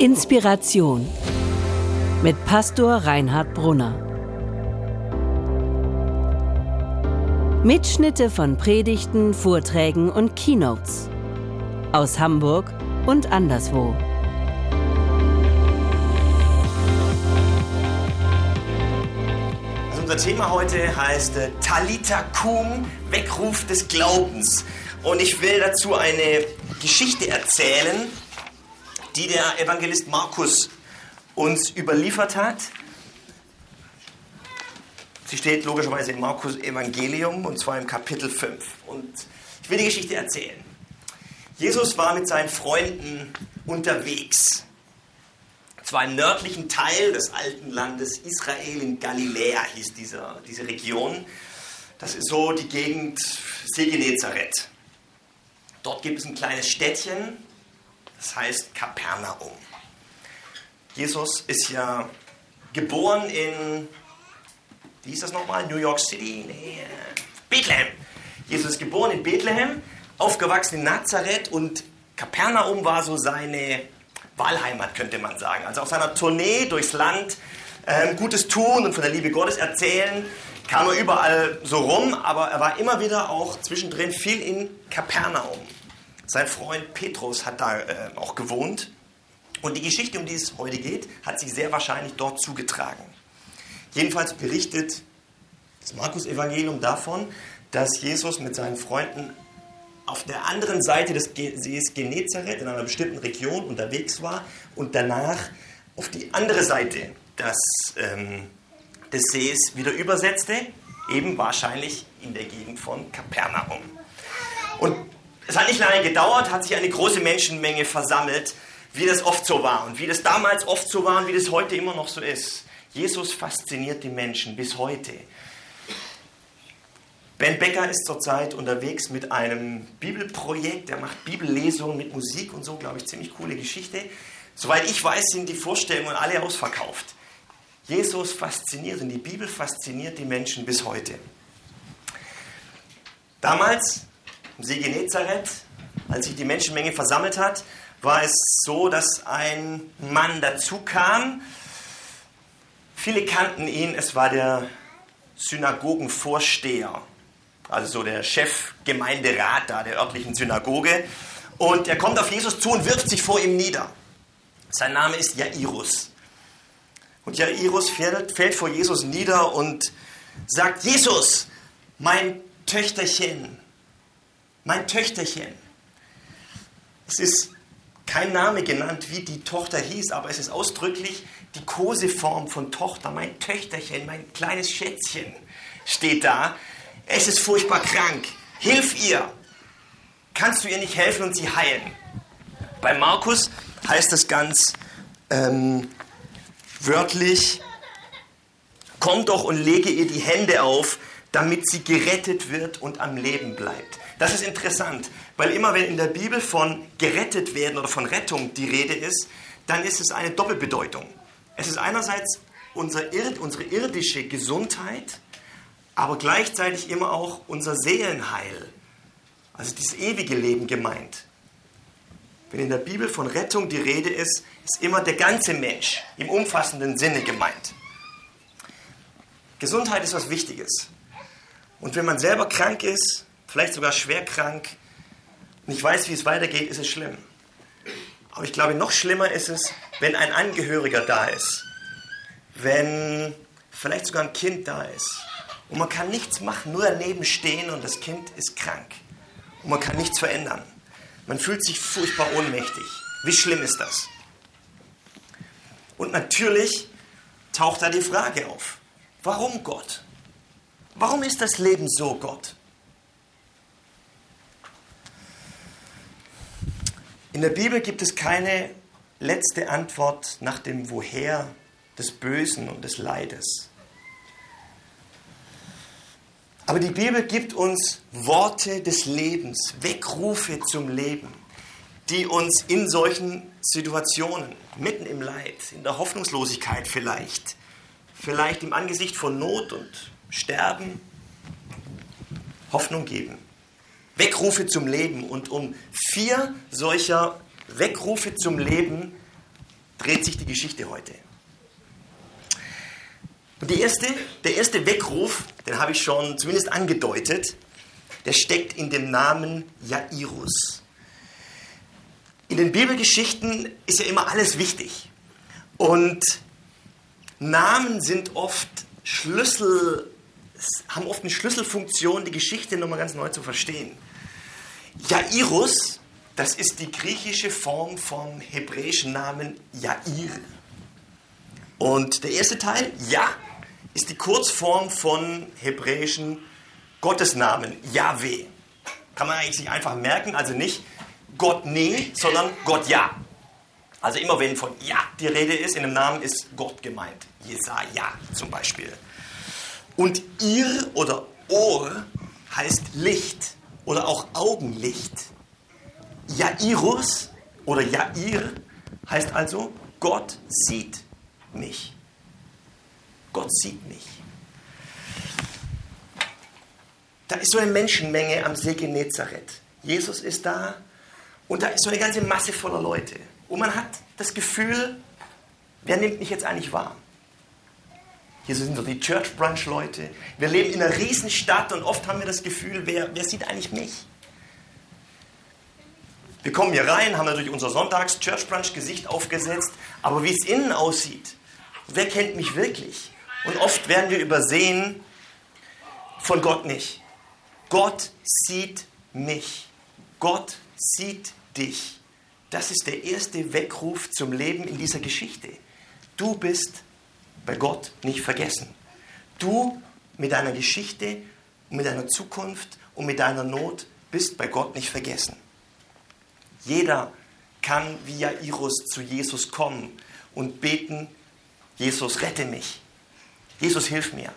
Inspiration mit Pastor Reinhard Brunner. Mitschnitte von Predigten, Vorträgen und Keynotes aus Hamburg und anderswo. Also unser Thema heute heißt äh, Talita Kum, Weckruf des Glaubens. Und ich will dazu eine Geschichte erzählen, die der Evangelist Markus uns überliefert hat. Sie steht logischerweise im Markus Evangelium und zwar im Kapitel 5. Und ich will die Geschichte erzählen. Jesus war mit seinen Freunden unterwegs. Zwar im nördlichen Teil des alten Landes Israel in Galiläa hieß dieser, diese Region. Das ist so die Gegend See Genezareth. Dort gibt es ein kleines Städtchen, das heißt Kapernaum. Jesus ist ja geboren in, wie hieß das nochmal, New York City? Nee, Bethlehem. Jesus ist geboren in Bethlehem, aufgewachsen in Nazareth und Kapernaum war so seine Wahlheimat, könnte man sagen. Also auf seiner Tournee durchs Land ähm, Gutes tun und von der Liebe Gottes erzählen, kam er überall so rum, aber er war immer wieder auch zwischendrin viel in Kapernaum. Sein Freund Petrus hat da äh, auch gewohnt. Und die Geschichte, um die es heute geht, hat sich sehr wahrscheinlich dort zugetragen. Jedenfalls berichtet das Markus-Evangelium davon, dass Jesus mit seinen Freunden auf der anderen Seite des Sees Genezareth in einer bestimmten Region unterwegs war und danach auf die andere Seite des, ähm, des Sees wieder übersetzte, eben wahrscheinlich in der Gegend von Kapernaum. Und es hat nicht lange gedauert, hat sich eine große Menschenmenge versammelt, wie das oft so war und wie das damals oft so war und wie das heute immer noch so ist. Jesus fasziniert die Menschen bis heute. Ben Becker ist zurzeit unterwegs mit einem Bibelprojekt, er macht Bibellesungen mit Musik und so, glaube ich, ziemlich coole Geschichte. Soweit ich weiß, sind die Vorstellungen alle ausverkauft. Jesus fasziniert und die Bibel fasziniert die Menschen bis heute. Damals im See Genezareth, als sich die Menschenmenge versammelt hat, war es so, dass ein Mann dazu kam. Viele kannten ihn, es war der Synagogenvorsteher, also so der Chefgemeinderat da der örtlichen Synagoge. Und er kommt auf Jesus zu und wirft sich vor ihm nieder. Sein Name ist Jairus. Und Jairus fällt, fällt vor Jesus nieder und sagt, Jesus, mein Töchterchen, mein Töchterchen. Es ist kein Name genannt, wie die Tochter hieß, aber es ist ausdrücklich die Koseform von Tochter. Mein Töchterchen, mein kleines Schätzchen steht da. Es ist furchtbar krank. Hilf ihr. Kannst du ihr nicht helfen und sie heilen? Bei Markus heißt das ganz ähm, wörtlich, komm doch und lege ihr die Hände auf, damit sie gerettet wird und am Leben bleibt. Das ist interessant, weil immer wenn in der Bibel von gerettet werden oder von Rettung die Rede ist, dann ist es eine Doppelbedeutung. Es ist einerseits unser, unsere irdische Gesundheit, aber gleichzeitig immer auch unser Seelenheil, also dieses ewige Leben gemeint. Wenn in der Bibel von Rettung die Rede ist, ist immer der ganze Mensch im umfassenden Sinne gemeint. Gesundheit ist was Wichtiges. Und wenn man selber krank ist, vielleicht sogar schwer krank, nicht weiß, wie es weitergeht, ist es schlimm. Aber ich glaube, noch schlimmer ist es, wenn ein Angehöriger da ist, wenn vielleicht sogar ein Kind da ist und man kann nichts machen, nur daneben stehen und das Kind ist krank und man kann nichts verändern. Man fühlt sich furchtbar ohnmächtig. Wie schlimm ist das? Und natürlich taucht da die Frage auf, warum Gott? Warum ist das Leben so, Gott? In der Bibel gibt es keine letzte Antwort nach dem Woher des Bösen und des Leides. Aber die Bibel gibt uns Worte des Lebens, Weckrufe zum Leben, die uns in solchen Situationen, mitten im Leid, in der Hoffnungslosigkeit vielleicht, vielleicht im Angesicht von Not und Sterben, Hoffnung geben. Weckrufe zum Leben. Und um vier solcher Weckrufe zum Leben dreht sich die Geschichte heute. Und die erste, der erste Weckruf, den habe ich schon zumindest angedeutet, der steckt in dem Namen Jairus. In den Bibelgeschichten ist ja immer alles wichtig. Und Namen sind oft Schlüssel, haben oft eine Schlüsselfunktion, die Geschichte nochmal ganz neu zu verstehen. Jairus, das ist die griechische Form vom hebräischen Namen Jair. Und der erste Teil, Ja, ist die Kurzform von hebräischen Gottesnamen, Yahweh. Kann man eigentlich sich einfach merken, also nicht Gott nee, sondern Gott ja. Also immer wenn von ja die Rede ist, in dem Namen ist Gott gemeint. Jesaja zum Beispiel. Und ihr oder Ohr heißt Licht oder auch Augenlicht. Jairus oder Jair heißt also Gott sieht mich. Gott sieht mich. Da ist so eine Menschenmenge am See Genezareth. Jesus ist da und da ist so eine ganze Masse voller Leute. Und man hat das Gefühl, wer nimmt mich jetzt eigentlich wahr? Hier sind so die Church Brunch Leute. Wir leben in einer Riesenstadt und oft haben wir das Gefühl, wer, wer sieht eigentlich mich? Wir kommen hier rein, haben natürlich unser Sonntags Church Brunch Gesicht aufgesetzt, aber wie es innen aussieht, wer kennt mich wirklich? Und oft werden wir übersehen von Gott nicht. Gott sieht mich. Gott sieht dich. Das ist der erste Weckruf zum Leben in dieser Geschichte. Du bist bei Gott nicht vergessen. Du mit deiner Geschichte mit deiner Zukunft und mit deiner Not bist bei Gott nicht vergessen. Jeder kann wie Jairus zu Jesus kommen und beten, Jesus rette mich. Jesus hilf mir.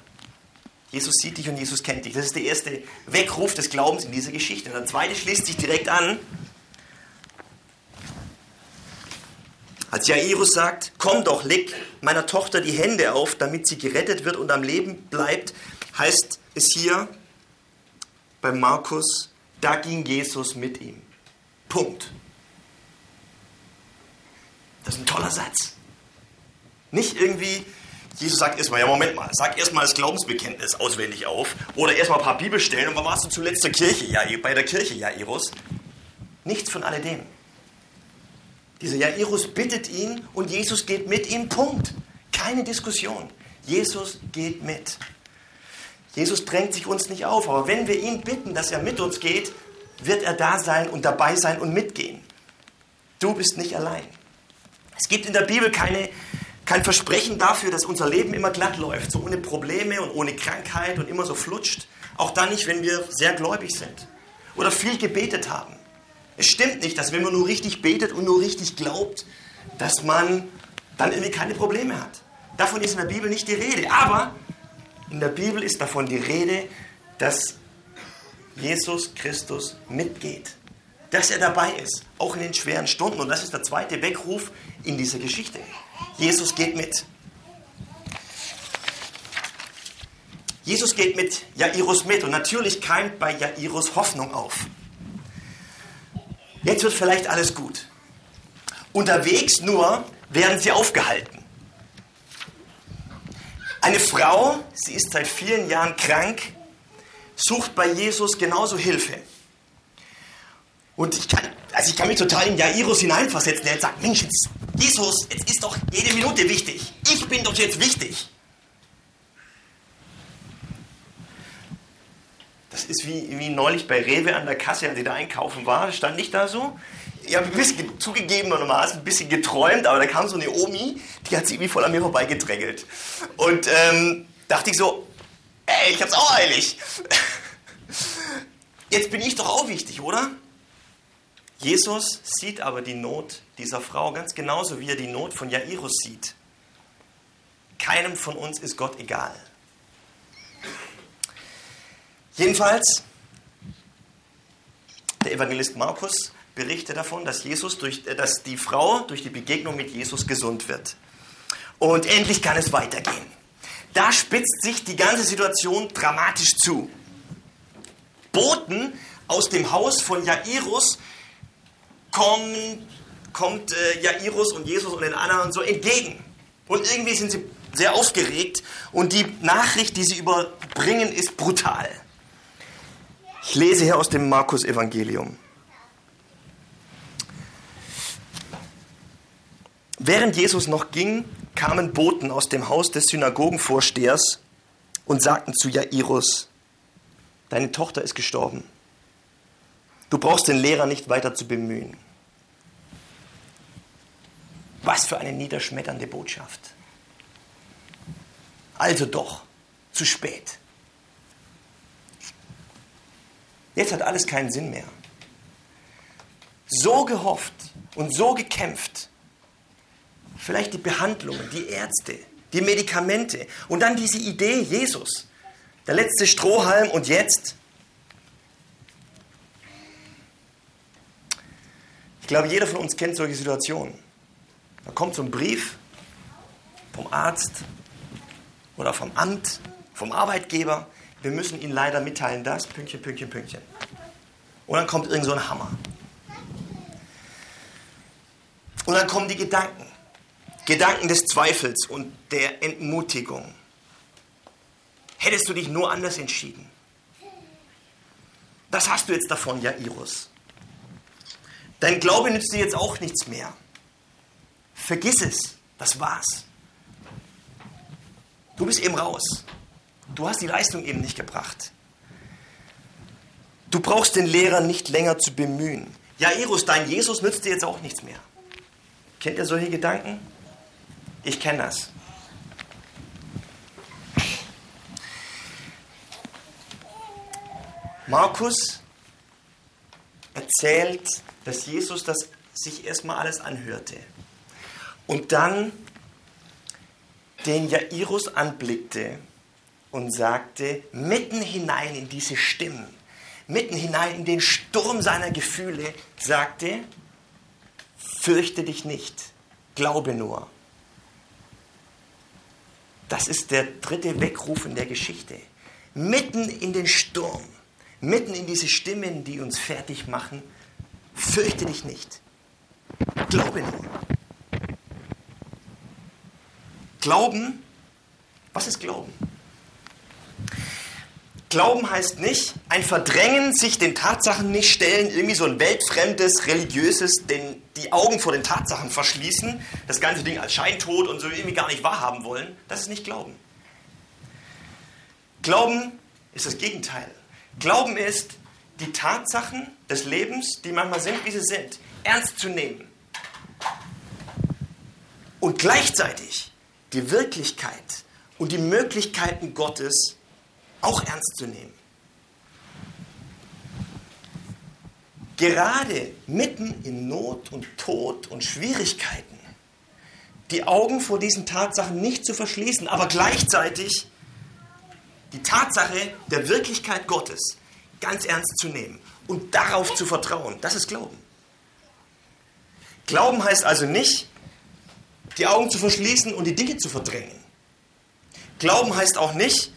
Jesus sieht dich und Jesus kennt dich. Das ist der erste Weckruf des Glaubens in dieser Geschichte. Und der zweite schließt sich direkt an. Als Jairus sagt, komm doch, leg meiner Tochter die Hände auf, damit sie gerettet wird und am Leben bleibt, heißt es hier bei Markus, da ging Jesus mit ihm. Punkt. Das ist ein toller Satz. Nicht irgendwie, Jesus sagt erstmal, ja Moment mal, sag erstmal das Glaubensbekenntnis auswendig auf oder erstmal ein paar Bibelstellen und wann warst du zuletzt zur Kirche? Ja, bei der Kirche, Jairus. Nichts von alledem. Dieser Jairus bittet ihn und Jesus geht mit ihm, Punkt. Keine Diskussion. Jesus geht mit. Jesus drängt sich uns nicht auf, aber wenn wir ihn bitten, dass er mit uns geht, wird er da sein und dabei sein und mitgehen. Du bist nicht allein. Es gibt in der Bibel keine kein Versprechen dafür, dass unser Leben immer glatt läuft, so ohne Probleme und ohne Krankheit und immer so flutscht. Auch dann nicht, wenn wir sehr gläubig sind oder viel gebetet haben. Es stimmt nicht, dass wenn man nur richtig betet und nur richtig glaubt, dass man dann irgendwie keine Probleme hat. Davon ist in der Bibel nicht die Rede. Aber in der Bibel ist davon die Rede, dass Jesus Christus mitgeht. Dass er dabei ist, auch in den schweren Stunden. Und das ist der zweite Weckruf in dieser Geschichte. Jesus geht mit. Jesus geht mit Jairus mit und natürlich keimt bei Jairus Hoffnung auf. Jetzt wird vielleicht alles gut. Unterwegs nur werden sie aufgehalten. Eine Frau, sie ist seit vielen Jahren krank, sucht bei Jesus genauso Hilfe. Und ich kann, also ich kann mich total in Jairus hineinversetzen, der sagt, Mensch, Jesus, jetzt ist doch jede Minute wichtig. Ich bin doch jetzt wichtig. Das ist wie, wie neulich bei Rewe an der Kasse, als ich da einkaufen war, stand ich da so. Ich habe ein bisschen zugegebenermaßen ein bisschen geträumt, aber da kam so eine Omi, die hat sich irgendwie voll an mir vorbeigedrängelt. Und ähm, dachte ich so, ey, ich hab's auch eilig. Jetzt bin ich doch auch wichtig, oder? Jesus sieht aber die Not dieser Frau ganz genauso, wie er die Not von Jairus sieht. Keinem von uns ist Gott egal. Jedenfalls, der Evangelist Markus berichtet davon, dass, Jesus durch, äh, dass die Frau durch die Begegnung mit Jesus gesund wird. Und endlich kann es weitergehen. Da spitzt sich die ganze Situation dramatisch zu. Boten aus dem Haus von Jairus kommen kommt äh, Jairus und Jesus und den anderen so entgegen. Und irgendwie sind sie sehr aufgeregt und die Nachricht, die sie überbringen, ist brutal. Ich lese hier aus dem Markus Evangelium. Während Jesus noch ging, kamen Boten aus dem Haus des Synagogenvorstehers und sagten zu Jairus, deine Tochter ist gestorben. Du brauchst den Lehrer nicht weiter zu bemühen. Was für eine niederschmetternde Botschaft. Also doch, zu spät. Jetzt hat alles keinen Sinn mehr. So gehofft und so gekämpft. Vielleicht die Behandlungen, die Ärzte, die Medikamente und dann diese Idee Jesus. Der letzte Strohhalm und jetzt Ich glaube, jeder von uns kennt solche Situationen. Da kommt so ein Brief vom Arzt oder vom Amt, vom Arbeitgeber. Wir müssen Ihnen leider mitteilen, das, Pünktchen, Pünktchen, Pünktchen. Und dann kommt irgend so ein Hammer. Und dann kommen die Gedanken. Gedanken des Zweifels und der Entmutigung. Hättest du dich nur anders entschieden? Was hast du jetzt davon, Jairus? Dein Glaube nützt dir jetzt auch nichts mehr. Vergiss es. Das war's. Du bist eben raus. Du hast die Leistung eben nicht gebracht. Du brauchst den Lehrer nicht länger zu bemühen. Jairus, dein Jesus nützt dir jetzt auch nichts mehr. Kennt ihr solche Gedanken? Ich kenne das. Markus erzählt dass Jesus das sich erstmal alles anhörte und dann den Jairus anblickte und sagte, mitten hinein in diese Stimmen, mitten hinein in den Sturm seiner Gefühle, sagte, fürchte dich nicht, glaube nur. Das ist der dritte Weckruf in der Geschichte. Mitten in den Sturm, mitten in diese Stimmen, die uns fertig machen, Fürchte dich nicht. Glaube nur. Glauben, was ist Glauben? Glauben heißt nicht ein Verdrängen, sich den Tatsachen nicht stellen, irgendwie so ein weltfremdes, religiöses, den, die Augen vor den Tatsachen verschließen, das ganze Ding als Scheintod und so irgendwie gar nicht wahrhaben wollen. Das ist nicht Glauben. Glauben ist das Gegenteil. Glauben ist die Tatsachen des Lebens, die manchmal sind, wie sie sind, ernst zu nehmen. Und gleichzeitig die Wirklichkeit und die Möglichkeiten Gottes auch ernst zu nehmen. Gerade mitten in Not und Tod und Schwierigkeiten die Augen vor diesen Tatsachen nicht zu verschließen, aber gleichzeitig die Tatsache der Wirklichkeit Gottes ganz ernst zu nehmen und darauf zu vertrauen. Das ist Glauben. Glauben heißt also nicht, die Augen zu verschließen und die Dinge zu verdrängen. Glauben heißt auch nicht,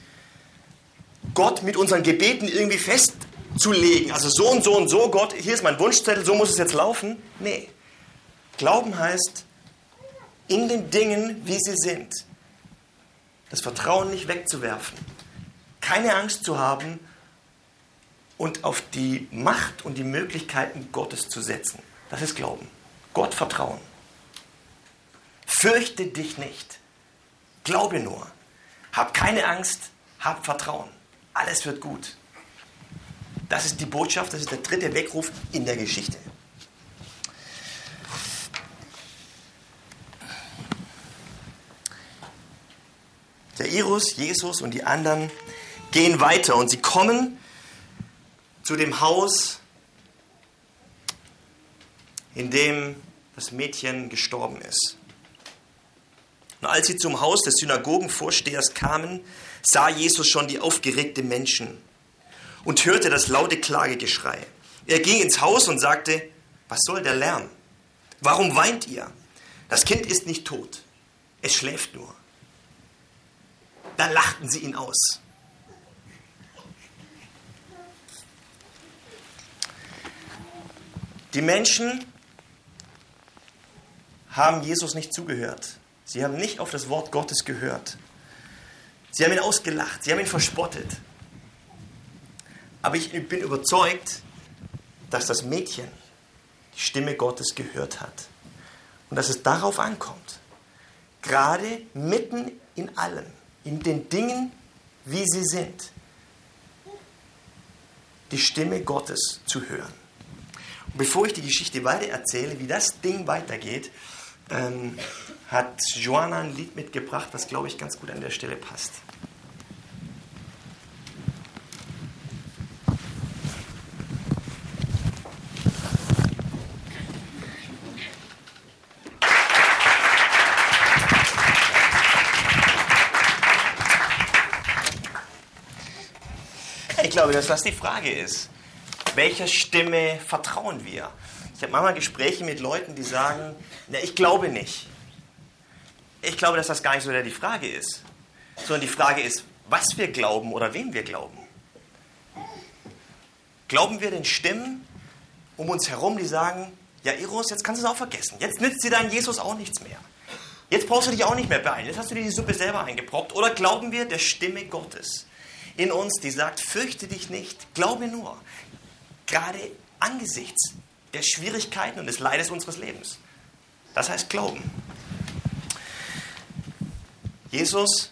Gott mit unseren Gebeten irgendwie festzulegen. Also so und so und so, Gott, hier ist mein Wunschzettel, so muss es jetzt laufen. Nee. Glauben heißt, in den Dingen, wie sie sind, das Vertrauen nicht wegzuwerfen, keine Angst zu haben und auf die Macht und die Möglichkeiten Gottes zu setzen. Das ist Glauben. Gott vertrauen. Fürchte dich nicht. Glaube nur. Hab keine Angst, hab Vertrauen. Alles wird gut. Das ist die Botschaft, das ist der dritte Weckruf in der Geschichte. Der Irus, Jesus und die anderen gehen weiter und sie kommen zu dem Haus, in dem das Mädchen gestorben ist. Und als sie zum Haus des Synagogenvorstehers kamen, sah Jesus schon die aufgeregte Menschen und hörte das laute Klagegeschrei. Er ging ins Haus und sagte, was soll der Lärm? Warum weint ihr? Das Kind ist nicht tot, es schläft nur. Da lachten sie ihn aus. Die Menschen haben Jesus nicht zugehört. Sie haben nicht auf das Wort Gottes gehört. Sie haben ihn ausgelacht, sie haben ihn verspottet. Aber ich bin überzeugt, dass das Mädchen die Stimme Gottes gehört hat. Und dass es darauf ankommt, gerade mitten in allem, in den Dingen, wie sie sind, die Stimme Gottes zu hören. Und bevor ich die Geschichte weiter erzähle, wie das Ding weitergeht, ähm, hat Joanna ein Lied mitgebracht, was, glaube ich, ganz gut an der Stelle passt. Ich glaube, dass das die Frage ist. Welcher Stimme vertrauen wir? Ich habe manchmal Gespräche mit Leuten, die sagen, na, ich glaube nicht. Ich glaube, dass das gar nicht so die Frage ist, sondern die Frage ist, was wir glauben oder wem wir glauben. Glauben wir den Stimmen um uns herum, die sagen, ja, Eros, jetzt kannst du es auch vergessen. Jetzt nützt dir dein Jesus auch nichts mehr. Jetzt brauchst du dich auch nicht mehr beeilen. Jetzt hast du dir die Suppe selber eingeproppt. Oder glauben wir der Stimme Gottes in uns, die sagt, fürchte dich nicht, glaube nur. Gerade angesichts der Schwierigkeiten und des Leides unseres Lebens. Das heißt Glauben. Jesus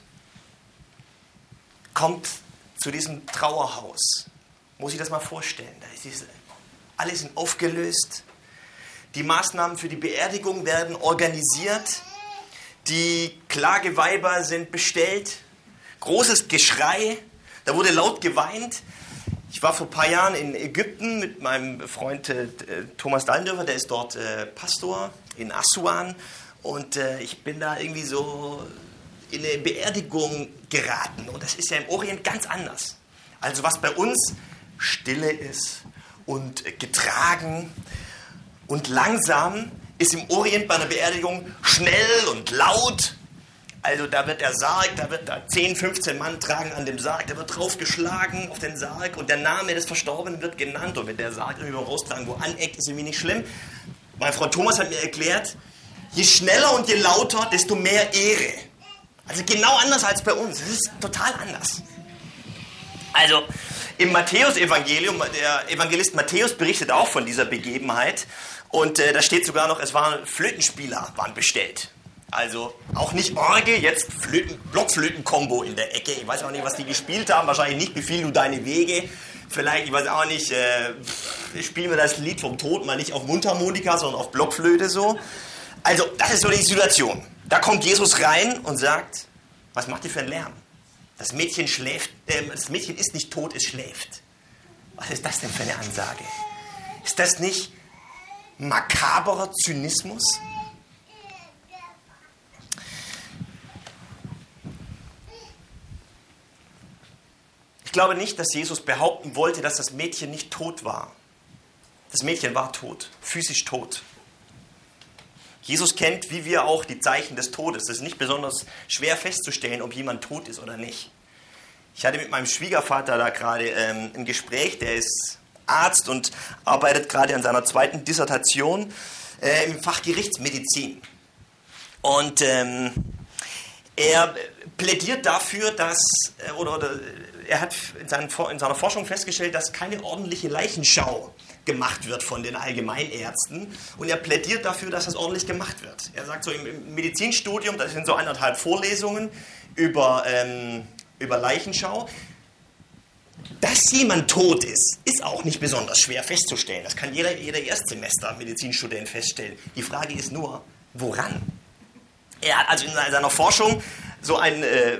kommt zu diesem Trauerhaus. Muss ich das mal vorstellen. Da ist diese, alle sind aufgelöst. Die Maßnahmen für die Beerdigung werden organisiert. Die Klageweiber sind bestellt. Großes Geschrei. Da wurde laut geweint. Ich war vor ein paar Jahren in Ägypten mit meinem Freund äh, Thomas Dallendörfer, der ist dort äh, Pastor in Assuan. Und äh, ich bin da irgendwie so in eine Beerdigung geraten. Und das ist ja im Orient ganz anders. Also was bei uns Stille ist und getragen und langsam, ist im Orient bei einer Beerdigung schnell und laut also da wird der Sarg, da wird da 10, 15 Mann tragen an dem Sarg, da wird draufgeschlagen auf den Sarg und der Name des Verstorbenen wird genannt. Und wenn der Sarg irgendwie raustragen, wo aneckt, ist irgendwie nicht schlimm. Mein Freund Thomas hat mir erklärt, je schneller und je lauter, desto mehr Ehre. Also genau anders als bei uns. Das ist total anders. Also im Matthäus-Evangelium, der Evangelist Matthäus berichtet auch von dieser Begebenheit. Und äh, da steht sogar noch, es waren Flötenspieler waren bestellt. Also auch nicht Orgel, jetzt Flöten, Blockflöten-Kombo in der Ecke. Ich weiß auch nicht, was die gespielt haben. Wahrscheinlich nicht Befiehl du deine Wege. Vielleicht, ich weiß auch nicht, äh, spielen wir das Lied vom Tod mal nicht auf Mundharmonika, sondern auf Blockflöte so. Also, das ist so die Situation. Da kommt Jesus rein und sagt, was macht ihr für einen Lärm? Das Mädchen schläft, äh, das Mädchen ist nicht tot, es schläft. Was ist das denn für eine Ansage? Ist das nicht makaberer Zynismus? Ich glaube nicht, dass Jesus behaupten wollte, dass das Mädchen nicht tot war. Das Mädchen war tot, physisch tot. Jesus kennt, wie wir auch, die Zeichen des Todes. Es ist nicht besonders schwer festzustellen, ob jemand tot ist oder nicht. Ich hatte mit meinem Schwiegervater da gerade ähm, ein Gespräch, der ist Arzt und arbeitet gerade an seiner zweiten Dissertation äh, im Fach Gerichtsmedizin. Und ähm, er plädiert dafür, dass, äh, oder, oder er hat in, seinen, in seiner Forschung festgestellt, dass keine ordentliche Leichenschau gemacht wird von den Allgemeinärzten. Und er plädiert dafür, dass das ordentlich gemacht wird. Er sagt so im, Medizinstudium, das sind so eineinhalb Vorlesungen über, ähm, über Leichenschau. Dass jemand tot ist, ist auch nicht besonders schwer festzustellen. Das kann jeder, jeder Erstsemester Medizinstudent feststellen. Die Frage ist nur, woran? Er hat also in seiner Forschung so ein, äh,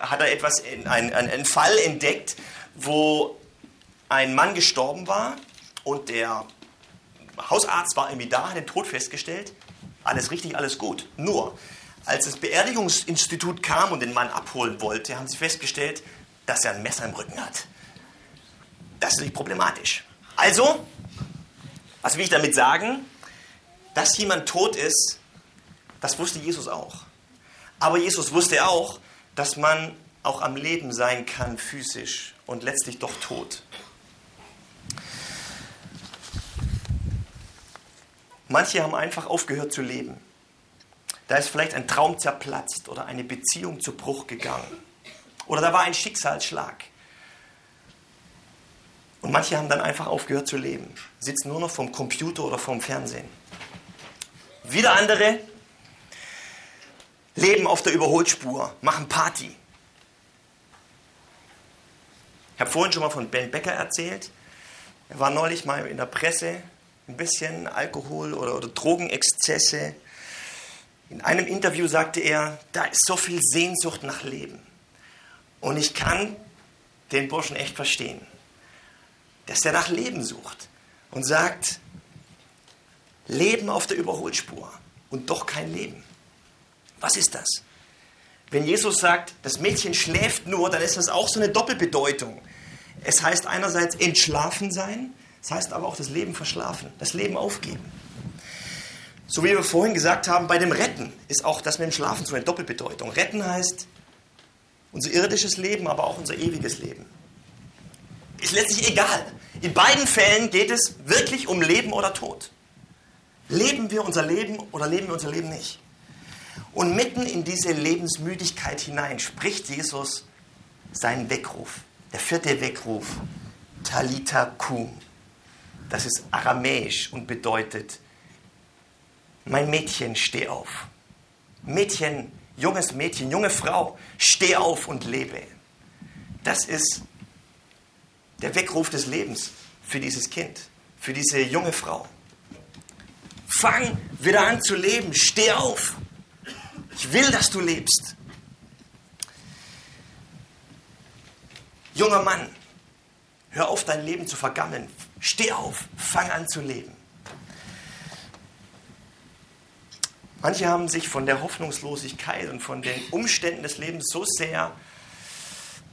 hat er etwas, einen, einen Fall entdeckt, wo ein Mann gestorben war und der Hausarzt war irgendwie da, hat den Tod festgestellt. Alles richtig, alles gut. Nur, als das Beerdigungsinstitut kam und den Mann abholen wollte, haben sie festgestellt, dass er ein Messer im Rücken hat. Das ist nicht problematisch. Also, was will ich damit sagen? Dass jemand tot ist, das wusste Jesus auch. Aber Jesus wusste auch, dass man auch am Leben sein kann physisch und letztlich doch tot. Manche haben einfach aufgehört zu leben. Da ist vielleicht ein Traum zerplatzt oder eine Beziehung zu Bruch gegangen. Oder da war ein Schicksalsschlag. Und manche haben dann einfach aufgehört zu leben, sitzen nur noch vom Computer oder vom Fernsehen. Wieder andere leben auf der Überholspur, machen Party. Ich habe vorhin schon mal von Ben Becker erzählt. Er war neulich mal in der Presse, ein bisschen Alkohol oder, oder Drogenexzesse. In einem Interview sagte er, da ist so viel Sehnsucht nach Leben. Und ich kann den Burschen echt verstehen, dass er nach Leben sucht und sagt, Leben auf der Überholspur und doch kein Leben. Was ist das? Wenn Jesus sagt, das Mädchen schläft nur, dann ist das auch so eine Doppelbedeutung. Es heißt einerseits entschlafen sein, es heißt aber auch das Leben verschlafen, das Leben aufgeben. So wie wir vorhin gesagt haben, bei dem Retten ist auch das mit dem Schlafen so eine Doppelbedeutung. Retten heißt unser irdisches Leben, aber auch unser ewiges Leben. Ist letztlich egal. In beiden Fällen geht es wirklich um Leben oder Tod. Leben wir unser Leben oder leben wir unser Leben nicht? Und mitten in diese Lebensmüdigkeit hinein spricht Jesus seinen Weckruf. Der vierte Weckruf, Talita Kum. Das ist aramäisch und bedeutet, mein Mädchen, steh auf. Mädchen, junges Mädchen, junge Frau, steh auf und lebe. Das ist der Weckruf des Lebens für dieses Kind, für diese junge Frau. Fang wieder an zu leben, steh auf. Ich will, dass du lebst. Junger Mann, hör auf, dein Leben zu vergammeln. Steh auf, fang an zu leben. Manche haben sich von der Hoffnungslosigkeit und von den Umständen des Lebens so sehr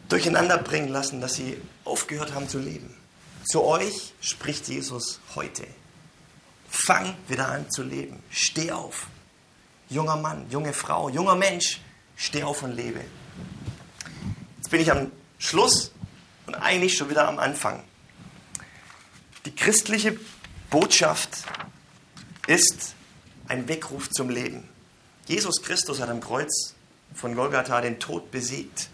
durcheinander bringen lassen, dass sie aufgehört haben zu leben. Zu euch spricht Jesus heute. Fang wieder an zu leben. Steh auf. Junger Mann, junge Frau, junger Mensch, steh auf und lebe. Jetzt bin ich am Schluss und eigentlich schon wieder am Anfang. Christliche Botschaft ist ein Weckruf zum Leben. Jesus Christus hat am Kreuz von Golgatha den Tod besiegt.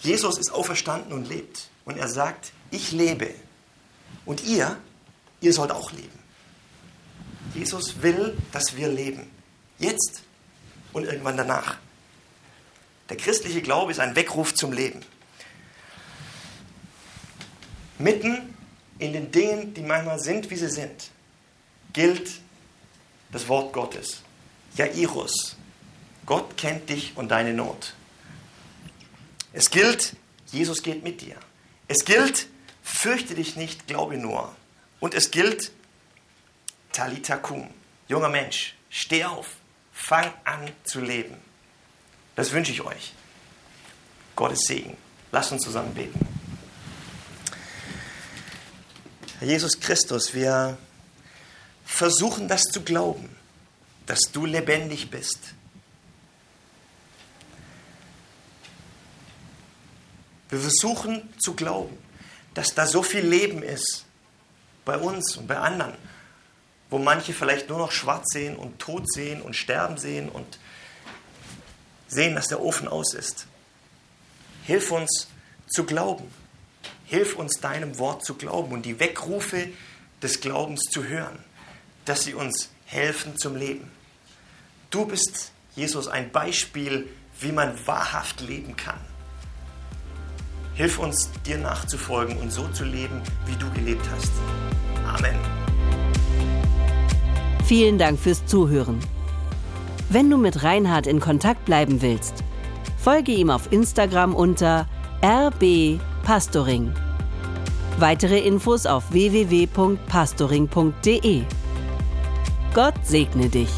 Jesus ist auferstanden und lebt. Und er sagt, ich lebe. Und ihr, ihr sollt auch leben. Jesus will, dass wir leben. Jetzt und irgendwann danach. Der christliche Glaube ist ein Weckruf zum Leben. Mitten in den Dingen, die manchmal sind, wie sie sind, gilt das Wort Gottes. Jairus, Gott kennt dich und deine Not. Es gilt, Jesus geht mit dir. Es gilt, fürchte dich nicht, glaube nur. Und es gilt, Talitakum, junger Mensch, steh auf, fang an zu leben. Das wünsche ich euch. Gottes Segen. Lasst uns zusammen beten. Herr Jesus Christus, wir versuchen das zu glauben, dass du lebendig bist. Wir versuchen zu glauben, dass da so viel Leben ist bei uns und bei anderen, wo manche vielleicht nur noch schwarz sehen und tot sehen und sterben sehen und sehen, dass der Ofen aus ist. Hilf uns zu glauben. Hilf uns deinem Wort zu glauben und die Weckrufe des Glaubens zu hören dass sie uns helfen zum Leben. Du bist, Jesus, ein Beispiel, wie man wahrhaft leben kann. Hilf uns, dir nachzufolgen und so zu leben, wie du gelebt hast. Amen. Vielen Dank fürs Zuhören. Wenn du mit Reinhard in Kontakt bleiben willst, folge ihm auf Instagram unter rbpastoring. Weitere Infos auf www.pastoring.de. Gott segne dich.